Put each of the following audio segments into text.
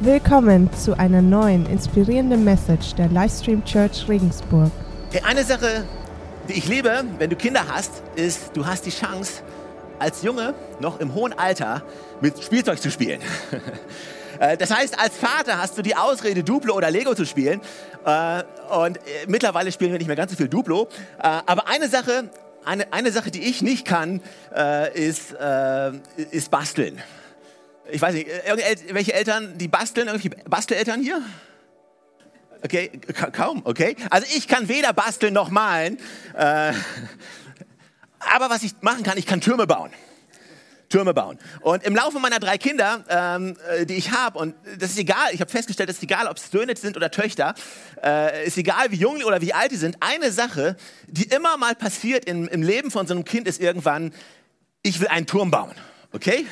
Willkommen zu einer neuen inspirierenden Message der Livestream Church Regensburg. Hey, eine Sache, die ich liebe, wenn du Kinder hast, ist, du hast die Chance, als Junge noch im hohen Alter mit Spielzeug zu spielen. Äh, das heißt, als Vater hast du die Ausrede, Duplo oder Lego zu spielen. Äh, und äh, mittlerweile spielen wir nicht mehr ganz so viel Duplo. Aber eine Sache, eine, eine Sache, die ich nicht kann, ist, ist basteln. Ich weiß nicht, welche Eltern, die basteln, irgendwelche Basteleltern hier? Okay, kaum, okay. Also ich kann weder basteln noch malen. Aber was ich machen kann, ich kann Türme bauen. Türme bauen. Und im Laufe meiner drei Kinder, ähm, äh, die ich habe, und das ist egal, ich habe festgestellt, es ist egal, ob es Söhne sind oder Töchter, äh, ist egal, wie jung oder wie alt die sind, eine Sache, die immer mal passiert im, im Leben von so einem Kind, ist irgendwann, ich will einen Turm bauen. Okay?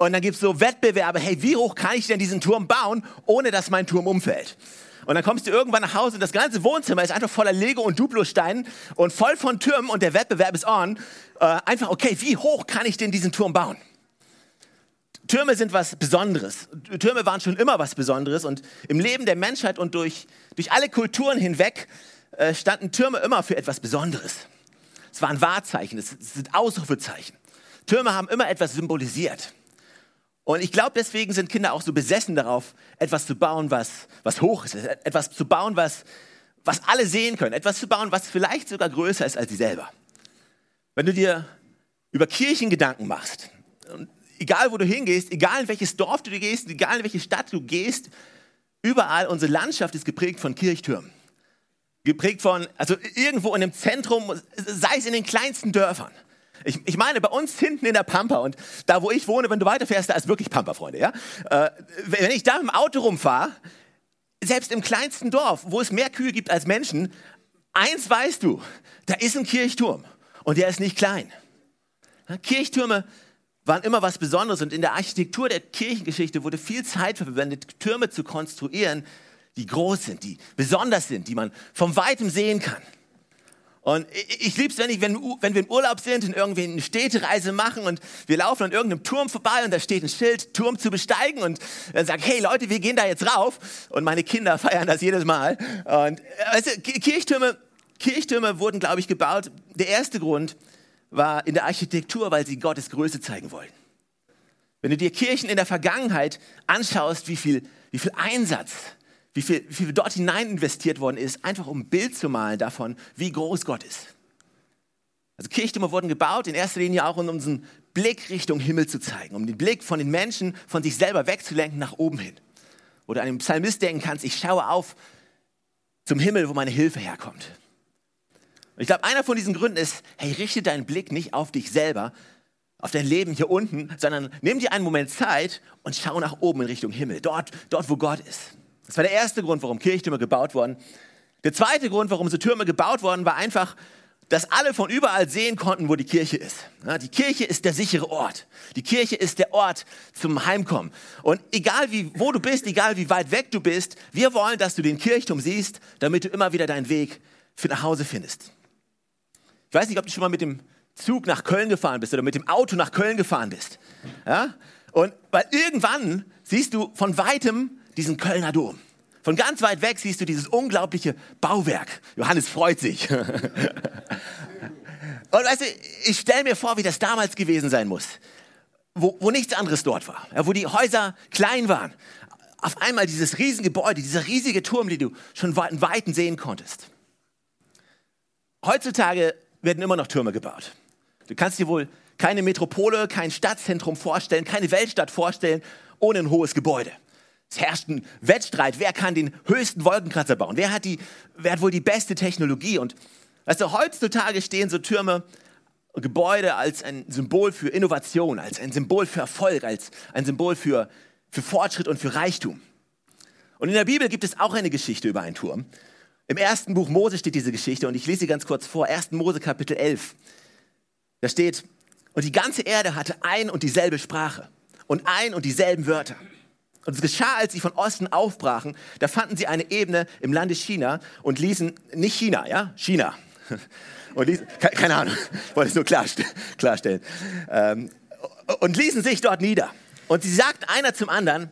Und dann gibt es so Wettbewerbe, hey, wie hoch kann ich denn diesen Turm bauen, ohne dass mein Turm umfällt? Und dann kommst du irgendwann nach Hause und das ganze Wohnzimmer ist einfach voller Lego und Duplo-Steinen und voll von Türmen und der Wettbewerb ist on. Äh, einfach, okay, wie hoch kann ich denn diesen Turm bauen? Türme sind was Besonderes. Türme waren schon immer was Besonderes und im Leben der Menschheit und durch, durch alle Kulturen hinweg äh, standen Türme immer für etwas Besonderes. Es waren Wahrzeichen, es sind Ausrufezeichen. Türme haben immer etwas symbolisiert. Und ich glaube, deswegen sind Kinder auch so besessen darauf, etwas zu bauen, was, was hoch ist, etwas zu bauen, was, was alle sehen können, etwas zu bauen, was vielleicht sogar größer ist als sie selber. Wenn du dir über Kirchen Gedanken machst, egal wo du hingehst, egal in welches Dorf du gehst, egal in welche Stadt du gehst, überall unsere Landschaft ist geprägt von Kirchtürmen. Geprägt von, also irgendwo in einem Zentrum, sei es in den kleinsten Dörfern. Ich, ich, meine, bei uns hinten in der Pampa und da, wo ich wohne, wenn du weiterfährst, da ist wirklich Pampa, Freunde. Ja? Äh, wenn ich da im Auto rumfahre, selbst im kleinsten Dorf, wo es mehr Kühe gibt als Menschen, eins weißt du, da ist ein Kirchturm und der ist nicht klein. Kirchtürme waren immer was Besonderes und in der Architektur der Kirchengeschichte wurde viel Zeit verwendet, Türme zu konstruieren, die groß sind, die besonders sind, die man vom Weitem sehen kann. Und ich liebe es, wenn, ich, wenn, wenn wir in Urlaub sind und irgendwie eine Städtereise machen und wir laufen an irgendeinem Turm vorbei und da steht ein Schild, Turm zu besteigen und dann sagt, hey Leute, wir gehen da jetzt rauf. Und meine Kinder feiern das jedes Mal. Und weißt du, Kirchtürme, Kirchtürme wurden, glaube ich, gebaut. Der erste Grund war in der Architektur, weil sie Gottes Größe zeigen wollten. Wenn du dir Kirchen in der Vergangenheit anschaust, wie viel, wie viel Einsatz, wie viel, wie viel dort hinein investiert worden ist, einfach um ein Bild zu malen davon, wie groß Gott ist. Also Kirchtürme wurden gebaut, in erster Linie auch um unseren Blick Richtung Himmel zu zeigen, um den Blick von den Menschen, von sich selber wegzulenken nach oben hin. Oder einem Psalmist denken kannst, ich schaue auf zum Himmel, wo meine Hilfe herkommt. Und ich glaube, einer von diesen Gründen ist, hey, richte deinen Blick nicht auf dich selber, auf dein Leben hier unten, sondern nimm dir einen Moment Zeit und schau nach oben in Richtung Himmel, dort, dort wo Gott ist. Das war der erste Grund, warum Kirchtürme gebaut wurden. Der zweite Grund, warum so Türme gebaut wurden, war einfach, dass alle von überall sehen konnten, wo die Kirche ist. Die Kirche ist der sichere Ort. Die Kirche ist der Ort zum Heimkommen. Und egal wie, wo du bist, egal wie weit weg du bist, wir wollen, dass du den Kirchturm siehst, damit du immer wieder deinen Weg für nach Hause findest. Ich weiß nicht, ob du schon mal mit dem Zug nach Köln gefahren bist oder mit dem Auto nach Köln gefahren bist. Ja? Und weil irgendwann siehst du von weitem diesen Kölner Dom. Von ganz weit weg siehst du dieses unglaubliche Bauwerk. Johannes freut sich. Und weißt du, ich stelle mir vor, wie das damals gewesen sein muss, wo, wo nichts anderes dort war, ja, wo die Häuser klein waren. Auf einmal dieses Riesengebäude, dieser riesige Turm, den du schon in Weiten sehen konntest. Heutzutage werden immer noch Türme gebaut. Du kannst dir wohl keine Metropole, kein Stadtzentrum vorstellen, keine Weltstadt vorstellen ohne ein hohes Gebäude. Es herrscht ein Wettstreit, wer kann den höchsten Wolkenkratzer bauen? Wer hat, die, wer hat wohl die beste Technologie? Und also heutzutage stehen so Türme, Gebäude als ein Symbol für Innovation, als ein Symbol für Erfolg, als ein Symbol für, für Fortschritt und für Reichtum. Und in der Bibel gibt es auch eine Geschichte über einen Turm. Im ersten Buch Mose steht diese Geschichte und ich lese sie ganz kurz vor. 1. Mose Kapitel 11. Da steht, und die ganze Erde hatte ein und dieselbe Sprache und ein und dieselben Wörter. Und es geschah, als sie von Osten aufbrachen, da fanden sie eine Ebene im Lande China und ließen, nicht China, ja, China. Und ließen, keine Ahnung, wollte ich nur klarstellen. Ähm, und ließen sich dort nieder. Und sie sagten einer zum anderen,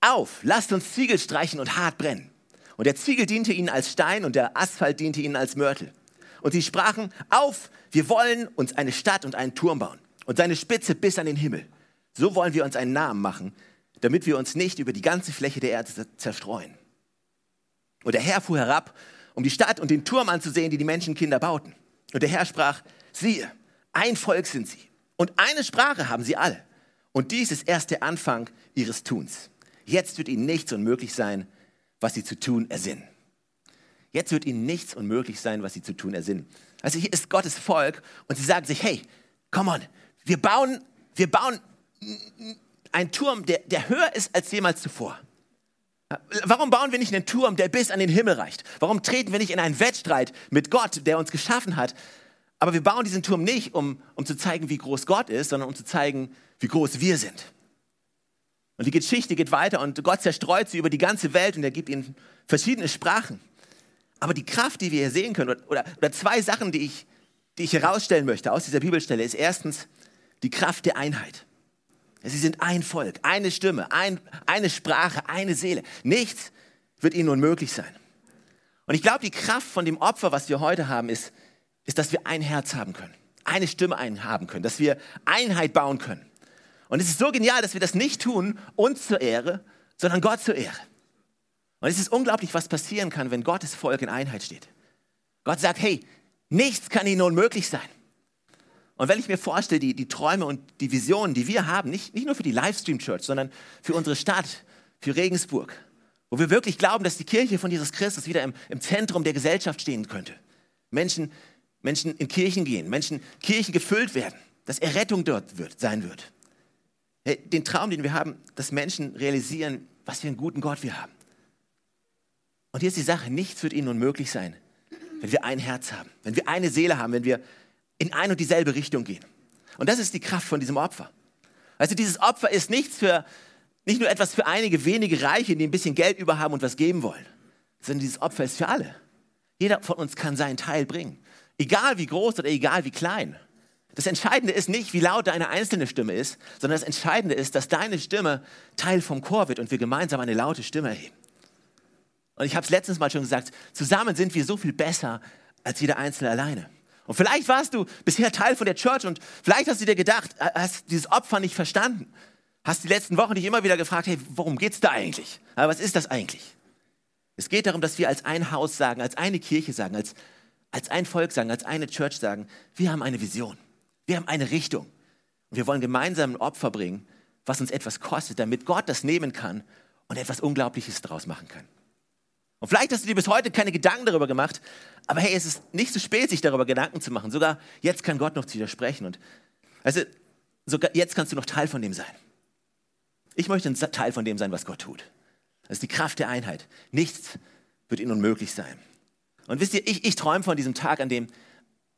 auf, lasst uns Ziegel streichen und hart brennen. Und der Ziegel diente ihnen als Stein und der Asphalt diente ihnen als Mörtel. Und sie sprachen, auf, wir wollen uns eine Stadt und einen Turm bauen und seine Spitze bis an den Himmel. So wollen wir uns einen Namen machen, damit wir uns nicht über die ganze Fläche der Erde zerstreuen. Und der Herr fuhr herab, um die Stadt und den Turm anzusehen, die die Menschenkinder bauten. Und der Herr sprach, siehe, ein Volk sind sie und eine Sprache haben sie alle. Und dies ist erst der Anfang ihres Tuns. Jetzt wird ihnen nichts unmöglich sein, was sie zu tun ersinnen. Jetzt wird ihnen nichts unmöglich sein, was sie zu tun ersinnen. Also hier ist Gottes Volk und sie sagen sich, hey, come on, wir bauen, wir bauen einen Turm, der, der höher ist als jemals zuvor. Warum bauen wir nicht einen Turm, der bis an den Himmel reicht? Warum treten wir nicht in einen Wettstreit mit Gott, der uns geschaffen hat? Aber wir bauen diesen Turm nicht, um, um zu zeigen, wie groß Gott ist, sondern um zu zeigen, wie groß wir sind. Und die Geschichte geht weiter und Gott zerstreut sie über die ganze Welt und er gibt ihnen verschiedene Sprachen. Aber die Kraft, die wir hier sehen können, oder, oder zwei Sachen, die ich, die ich herausstellen möchte aus dieser Bibelstelle, ist erstens die Kraft der Einheit. Sie sind ein Volk, eine Stimme, ein, eine Sprache, eine Seele. Nichts wird ihnen unmöglich sein. Und ich glaube, die Kraft von dem Opfer, was wir heute haben, ist, ist, dass wir ein Herz haben können, eine Stimme haben können, dass wir Einheit bauen können. Und es ist so genial, dass wir das nicht tun, uns zur Ehre, sondern Gott zur Ehre. Und es ist unglaublich, was passieren kann, wenn Gottes Volk in Einheit steht. Gott sagt, hey, nichts kann ihnen unmöglich sein. Und wenn ich mir vorstelle, die, die Träume und die Visionen, die wir haben, nicht, nicht nur für die Livestream Church, sondern für unsere Stadt, für Regensburg, wo wir wirklich glauben, dass die Kirche von Jesus Christus wieder im, im Zentrum der Gesellschaft stehen könnte. Menschen, Menschen in Kirchen gehen, Menschen Kirchen gefüllt werden, dass Errettung dort wird, sein wird. Den Traum, den wir haben, dass Menschen realisieren, was für einen guten Gott wir haben. Und hier ist die Sache, nichts wird ihnen unmöglich sein, wenn wir ein Herz haben, wenn wir eine Seele haben, wenn wir in ein und dieselbe Richtung gehen. Und das ist die Kraft von diesem Opfer. Also dieses Opfer ist nichts für, nicht nur etwas für einige wenige Reiche, die ein bisschen Geld über haben und was geben wollen, sondern dieses Opfer ist für alle. Jeder von uns kann seinen Teil bringen. Egal wie groß oder egal wie klein. Das Entscheidende ist nicht, wie laut deine einzelne Stimme ist, sondern das Entscheidende ist, dass deine Stimme Teil vom Chor wird und wir gemeinsam eine laute Stimme erheben. Und ich habe es letztens mal schon gesagt, zusammen sind wir so viel besser als jeder Einzelne alleine. Und vielleicht warst du bisher Teil von der Church und vielleicht hast du dir gedacht, hast dieses Opfer nicht verstanden. Hast die letzten Wochen dich immer wieder gefragt, hey, worum geht es da eigentlich? Aber was ist das eigentlich? Es geht darum, dass wir als ein Haus sagen, als eine Kirche sagen, als, als ein Volk sagen, als eine Church sagen, wir haben eine Vision, wir haben eine Richtung. Und wir wollen gemeinsam ein Opfer bringen, was uns etwas kostet, damit Gott das nehmen kann und etwas Unglaubliches daraus machen kann. Und vielleicht hast du dir bis heute keine Gedanken darüber gemacht, aber hey, es ist nicht zu spät, sich darüber Gedanken zu machen. Sogar jetzt kann Gott noch zu dir sprechen. Und also, sogar jetzt kannst du noch Teil von dem sein. Ich möchte ein Teil von dem sein, was Gott tut. Das ist die Kraft der Einheit. Nichts wird ihnen unmöglich sein. Und wisst ihr, ich, ich träume von diesem Tag, an dem,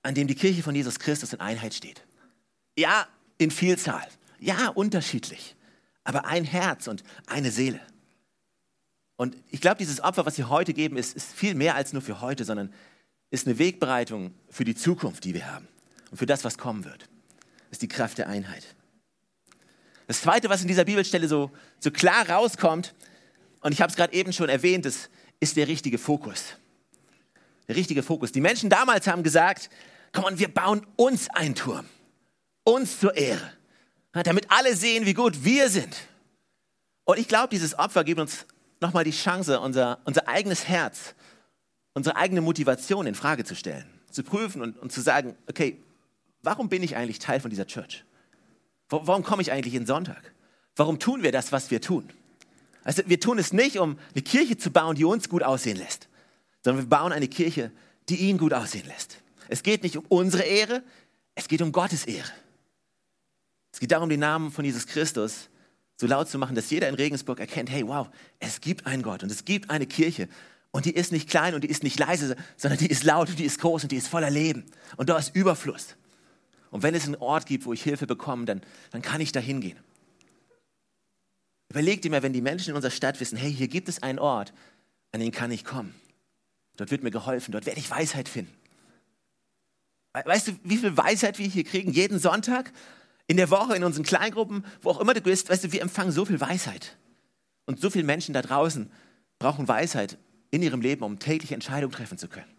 an dem die Kirche von Jesus Christus in Einheit steht. Ja, in Vielzahl. Ja, unterschiedlich. Aber ein Herz und eine Seele. Und ich glaube, dieses Opfer, was wir heute geben, ist, ist viel mehr als nur für heute, sondern ist eine Wegbereitung für die Zukunft, die wir haben und für das, was kommen wird. Das ist die Kraft der Einheit. Das Zweite, was in dieser Bibelstelle so, so klar rauskommt, und ich habe es gerade eben schon erwähnt, das ist der richtige Fokus. Der richtige Fokus. Die Menschen damals haben gesagt, komm und wir bauen uns einen Turm. Uns zur Ehre. Damit alle sehen, wie gut wir sind. Und ich glaube, dieses Opfer gibt uns nochmal die Chance, unser, unser eigenes Herz, unsere eigene Motivation in Frage zu stellen, zu prüfen und, und zu sagen, okay, warum bin ich eigentlich Teil von dieser Church? Warum komme ich eigentlich in Sonntag? Warum tun wir das, was wir tun? Also wir tun es nicht, um eine Kirche zu bauen, die uns gut aussehen lässt, sondern wir bauen eine Kirche, die ihn gut aussehen lässt. Es geht nicht um unsere Ehre, es geht um Gottes Ehre. Es geht darum, den Namen von Jesus Christus so laut zu machen, dass jeder in Regensburg erkennt, hey, wow, es gibt einen Gott und es gibt eine Kirche und die ist nicht klein und die ist nicht leise, sondern die ist laut und die ist groß und die ist voller Leben und da ist Überfluss. Und wenn es einen Ort gibt, wo ich Hilfe bekomme, dann, dann kann ich da hingehen. Überleg dir mal, wenn die Menschen in unserer Stadt wissen, hey, hier gibt es einen Ort, an den kann ich kommen. Dort wird mir geholfen, dort werde ich Weisheit finden. Weißt du, wie viel Weisheit wir hier kriegen? Jeden Sonntag? In der Woche, in unseren Kleingruppen, wo auch immer du bist, weißt du, wir empfangen so viel Weisheit. Und so viele Menschen da draußen brauchen Weisheit in ihrem Leben, um tägliche Entscheidungen treffen zu können.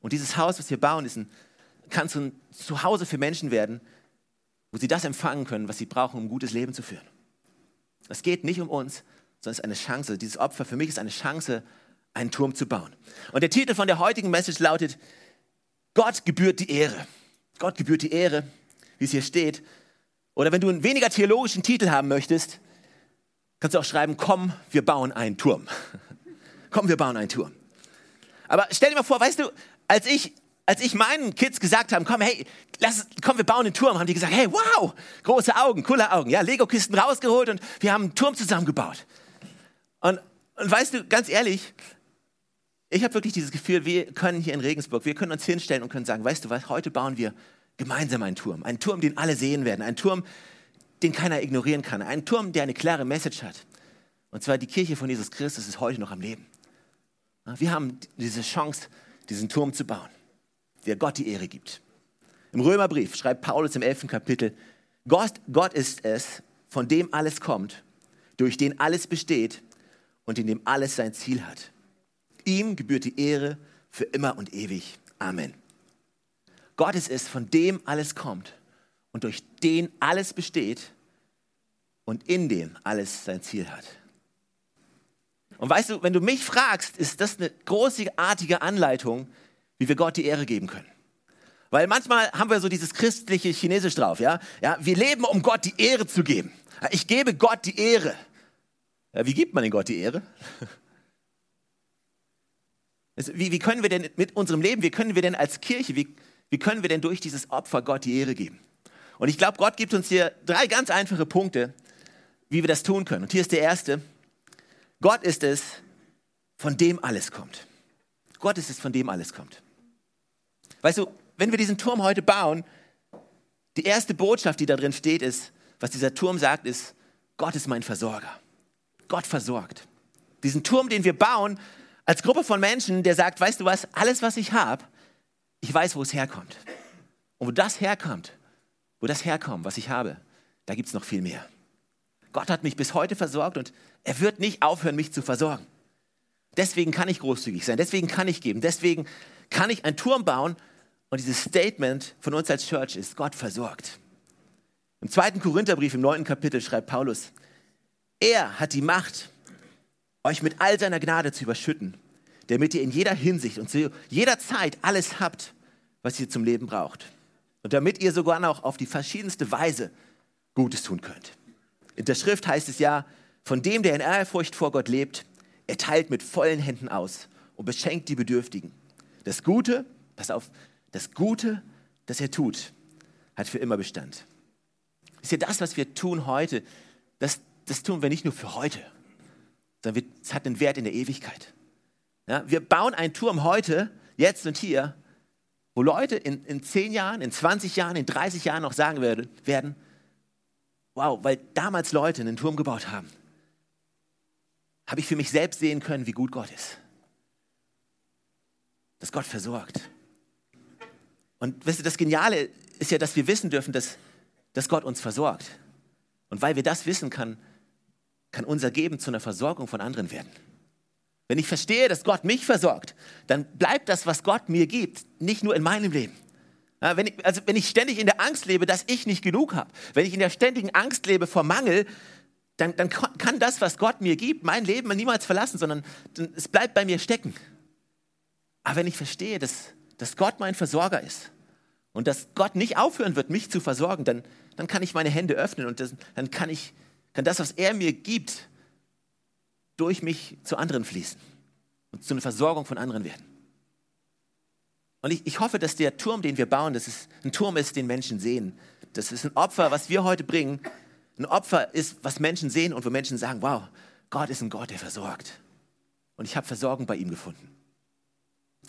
Und dieses Haus, was wir bauen, ist ein, kann so ein Zuhause für Menschen werden, wo sie das empfangen können, was sie brauchen, um ein gutes Leben zu führen. Es geht nicht um uns, sondern es ist eine Chance. Dieses Opfer für mich ist eine Chance, einen Turm zu bauen. Und der Titel von der heutigen Message lautet, Gott gebührt die Ehre. Gott gebührt die Ehre, wie es hier steht. Oder wenn du einen weniger theologischen Titel haben möchtest, kannst du auch schreiben, komm, wir bauen einen Turm. komm, wir bauen einen Turm. Aber stell dir mal vor, weißt du, als ich, als ich meinen Kids gesagt habe, komm, hey, lass, komm, wir bauen einen Turm, haben die gesagt, hey, wow, große Augen, coole Augen. Ja, Lego-Kisten rausgeholt und wir haben einen Turm zusammengebaut. Und, und weißt du, ganz ehrlich, ich habe wirklich dieses Gefühl, wir können hier in Regensburg, wir können uns hinstellen und können sagen, weißt du was, heute bauen wir gemeinsam einen Turm. Einen Turm, den alle sehen werden. Einen Turm, den keiner ignorieren kann. Einen Turm, der eine klare Message hat. Und zwar die Kirche von Jesus Christus ist heute noch am Leben. Wir haben diese Chance, diesen Turm zu bauen, der Gott die Ehre gibt. Im Römerbrief schreibt Paulus im 11. Kapitel, Gott, Gott ist es, von dem alles kommt, durch den alles besteht und in dem alles sein Ziel hat. Ihm gebührt die Ehre für immer und ewig. Amen. Gott ist von dem alles kommt und durch den alles besteht und in dem alles sein Ziel hat. Und weißt du, wenn du mich fragst, ist das eine großartige Anleitung, wie wir Gott die Ehre geben können. Weil manchmal haben wir so dieses christliche Chinesisch drauf, ja? Ja, wir leben, um Gott die Ehre zu geben. Ich gebe Gott die Ehre. Ja, wie gibt man denn Gott die Ehre? Wie, wie, können wir denn mit unserem Leben, wie können wir denn als Kirche, wie, wie können wir denn durch dieses Opfer Gott die Ehre geben? Und ich glaube, Gott gibt uns hier drei ganz einfache Punkte, wie wir das tun können. Und hier ist der erste. Gott ist es, von dem alles kommt. Gott ist es, von dem alles kommt. Weißt du, wenn wir diesen Turm heute bauen, die erste Botschaft, die da drin steht, ist, was dieser Turm sagt, ist, Gott ist mein Versorger. Gott versorgt. Diesen Turm, den wir bauen, als Gruppe von Menschen, der sagt, weißt du was, alles, was ich habe, ich weiß, wo es herkommt. Und wo das herkommt, wo das herkommt, was ich habe, da gibt es noch viel mehr. Gott hat mich bis heute versorgt und er wird nicht aufhören, mich zu versorgen. Deswegen kann ich großzügig sein, deswegen kann ich geben, deswegen kann ich einen Turm bauen und dieses Statement von uns als Church ist, Gott versorgt. Im zweiten Korintherbrief im neunten Kapitel schreibt Paulus, er hat die Macht, euch mit all seiner Gnade zu überschütten, damit ihr in jeder Hinsicht und zu jeder Zeit alles habt, was ihr zum Leben braucht. Und damit ihr sogar noch auf die verschiedenste Weise Gutes tun könnt. In der Schrift heißt es ja, von dem, der in Ehrfurcht vor Gott lebt, er teilt mit vollen Händen aus und beschenkt die Bedürftigen. Das Gute, pass auf, das Gute, das er tut, hat für immer Bestand. Ist ja das, was wir tun heute, das, das tun wir nicht nur für heute, sondern es hat einen Wert in der Ewigkeit. Ja, wir bauen einen Turm heute, jetzt und hier, wo Leute in, in 10 Jahren, in 20 Jahren, in 30 Jahren noch sagen werden, werden, wow, weil damals Leute einen Turm gebaut haben, habe ich für mich selbst sehen können, wie gut Gott ist. Dass Gott versorgt. Und wisst ihr, das Geniale ist ja, dass wir wissen dürfen, dass, dass Gott uns versorgt. Und weil wir das wissen, kann, kann unser Geben zu einer Versorgung von anderen werden. Wenn ich verstehe, dass Gott mich versorgt, dann bleibt das, was Gott mir gibt, nicht nur in meinem Leben. Wenn, ich, also wenn ich ständig in der Angst lebe, dass ich nicht genug habe, wenn ich in der ständigen Angst lebe vor Mangel, dann, dann kann das, was Gott mir gibt, mein Leben niemals verlassen, sondern es bleibt bei mir stecken. Aber wenn ich verstehe, dass, dass Gott mein Versorger ist und dass Gott nicht aufhören wird, mich zu versorgen, dann, dann kann ich meine Hände öffnen und das, dann kann ich kann das, was er mir gibt, durch mich zu anderen fließen und zu einer Versorgung von anderen werden. Und ich, ich hoffe, dass der Turm, den wir bauen, dass es ein Turm ist, den Menschen sehen. Das ist ein Opfer, was wir heute bringen. Ein Opfer ist, was Menschen sehen und wo Menschen sagen, wow, Gott ist ein Gott, der versorgt. Und ich habe Versorgung bei ihm gefunden.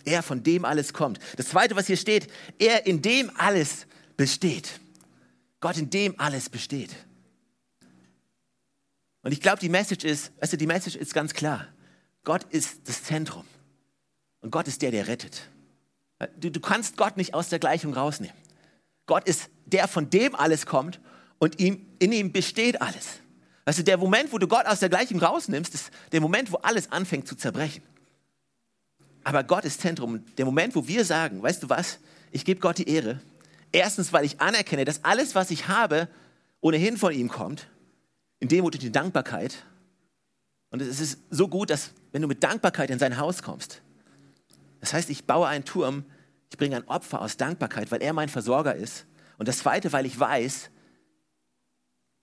Er, von dem alles kommt. Das Zweite, was hier steht, er, in dem alles besteht. Gott, in dem alles besteht. Und ich glaube, die Message ist, also die Message ist ganz klar. Gott ist das Zentrum. Und Gott ist der, der rettet. Du, du kannst Gott nicht aus der Gleichung rausnehmen. Gott ist der, von dem alles kommt und ihm, in ihm besteht alles. Weißt du, der Moment, wo du Gott aus der Gleichung rausnimmst, ist der Moment, wo alles anfängt zu zerbrechen. Aber Gott ist Zentrum. Der Moment, wo wir sagen, weißt du was, ich gebe Gott die Ehre. Erstens, weil ich anerkenne, dass alles, was ich habe, ohnehin von ihm kommt. In Demut und in Dankbarkeit. Und es ist so gut, dass wenn du mit Dankbarkeit in sein Haus kommst, das heißt, ich baue einen Turm, ich bringe ein Opfer aus Dankbarkeit, weil er mein Versorger ist. Und das Zweite, weil ich weiß,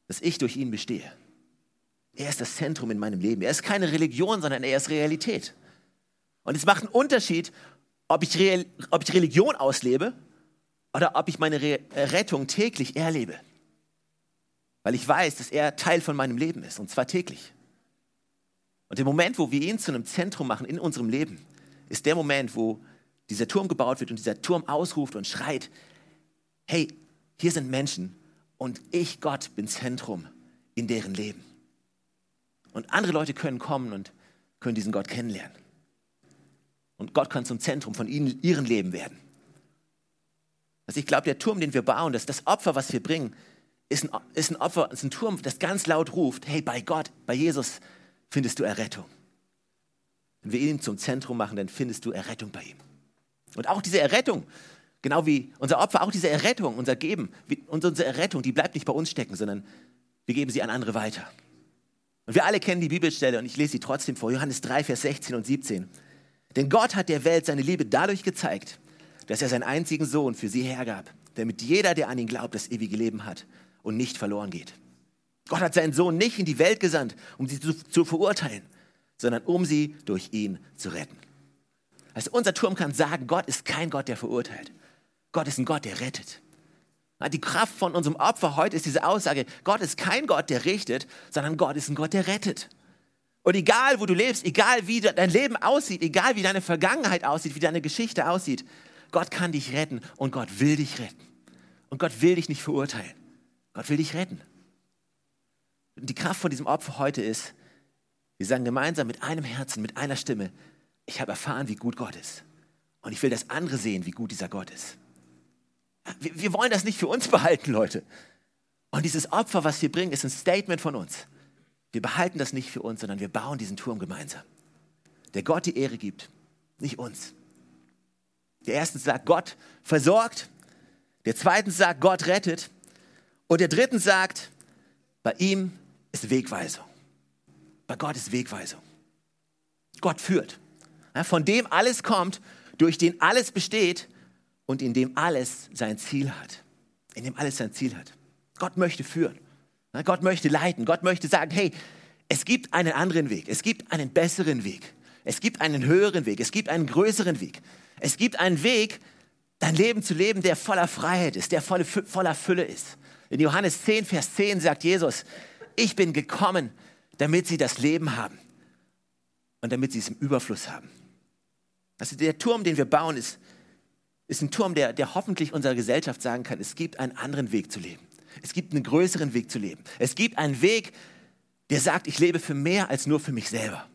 dass ich durch ihn bestehe. Er ist das Zentrum in meinem Leben. Er ist keine Religion, sondern er ist Realität. Und es macht einen Unterschied, ob ich, Re ob ich Religion auslebe oder ob ich meine Re Rettung täglich erlebe. Weil ich weiß, dass er Teil von meinem Leben ist, und zwar täglich. Und der Moment, wo wir ihn zu einem Zentrum machen in unserem Leben, ist der Moment, wo dieser Turm gebaut wird und dieser Turm ausruft und schreit, hey, hier sind Menschen und ich, Gott, bin Zentrum in deren Leben. Und andere Leute können kommen und können diesen Gott kennenlernen. Und Gott kann zum Zentrum von ihnen, ihrem Leben werden. Also ich glaube, der Turm, den wir bauen, das, das Opfer, was wir bringen, ist ein, ist ein Opfer, ist ein Turm, das ganz laut ruft, hey, bei Gott, bei Jesus findest du Errettung. Wenn wir ihn zum Zentrum machen, dann findest du Errettung bei ihm. Und auch diese Errettung, genau wie unser Opfer, auch diese Errettung, unser Geben, unsere Errettung, die bleibt nicht bei uns stecken, sondern wir geben sie an andere weiter. Und wir alle kennen die Bibelstelle und ich lese sie trotzdem vor, Johannes 3, Vers 16 und 17. Denn Gott hat der Welt seine Liebe dadurch gezeigt, dass er seinen einzigen Sohn für sie hergab, damit jeder, der an ihn glaubt, das ewige Leben hat und nicht verloren geht. Gott hat seinen Sohn nicht in die Welt gesandt, um sie zu, zu verurteilen, sondern um sie durch ihn zu retten. Also unser Turm kann sagen, Gott ist kein Gott, der verurteilt. Gott ist ein Gott, der rettet. Die Kraft von unserem Opfer heute ist diese Aussage, Gott ist kein Gott, der richtet, sondern Gott ist ein Gott, der rettet. Und egal, wo du lebst, egal, wie dein Leben aussieht, egal, wie deine Vergangenheit aussieht, wie deine Geschichte aussieht, Gott kann dich retten und Gott will dich retten. Und Gott will dich nicht verurteilen. Gott will dich retten. Und die Kraft von diesem Opfer heute ist, wir sagen gemeinsam mit einem Herzen, mit einer Stimme, ich habe erfahren, wie gut Gott ist. Und ich will, dass andere sehen, wie gut dieser Gott ist. Wir, wir wollen das nicht für uns behalten, Leute. Und dieses Opfer, was wir bringen, ist ein Statement von uns. Wir behalten das nicht für uns, sondern wir bauen diesen Turm gemeinsam. Der Gott die Ehre gibt, nicht uns. Der erste sagt, Gott versorgt. Der zweite sagt, Gott rettet. Und der dritte sagt, bei ihm ist Wegweisung. Bei Gott ist Wegweisung. Gott führt. von dem alles kommt, durch den alles besteht und in dem alles sein Ziel hat. In dem alles sein Ziel hat. Gott möchte führen. Gott möchte leiten. Gott möchte sagen, hey, es gibt einen anderen Weg. Es gibt einen besseren Weg. Es gibt einen höheren Weg. Es gibt einen größeren Weg. Es gibt einen Weg, dein Leben zu leben, der voller Freiheit ist, der voller Fülle ist. In Johannes 10, Vers 10 sagt Jesus, ich bin gekommen, damit sie das Leben haben und damit sie es im Überfluss haben. Also der Turm, den wir bauen, ist, ist ein Turm, der, der hoffentlich unserer Gesellschaft sagen kann, es gibt einen anderen Weg zu leben. Es gibt einen größeren Weg zu leben. Es gibt einen Weg, der sagt, ich lebe für mehr als nur für mich selber.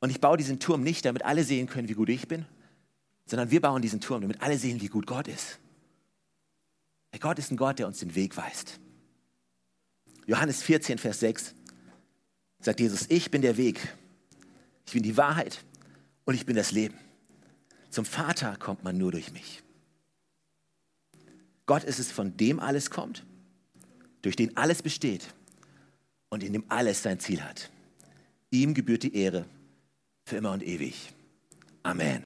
Und ich baue diesen Turm nicht, damit alle sehen können, wie gut ich bin, sondern wir bauen diesen Turm, damit alle sehen, wie gut Gott ist. Gott ist ein Gott, der uns den Weg weist. Johannes 14, Vers 6 sagt Jesus, ich bin der Weg, ich bin die Wahrheit und ich bin das Leben. Zum Vater kommt man nur durch mich. Gott ist es, von dem alles kommt, durch den alles besteht und in dem alles sein Ziel hat. Ihm gebührt die Ehre für immer und ewig. Amen.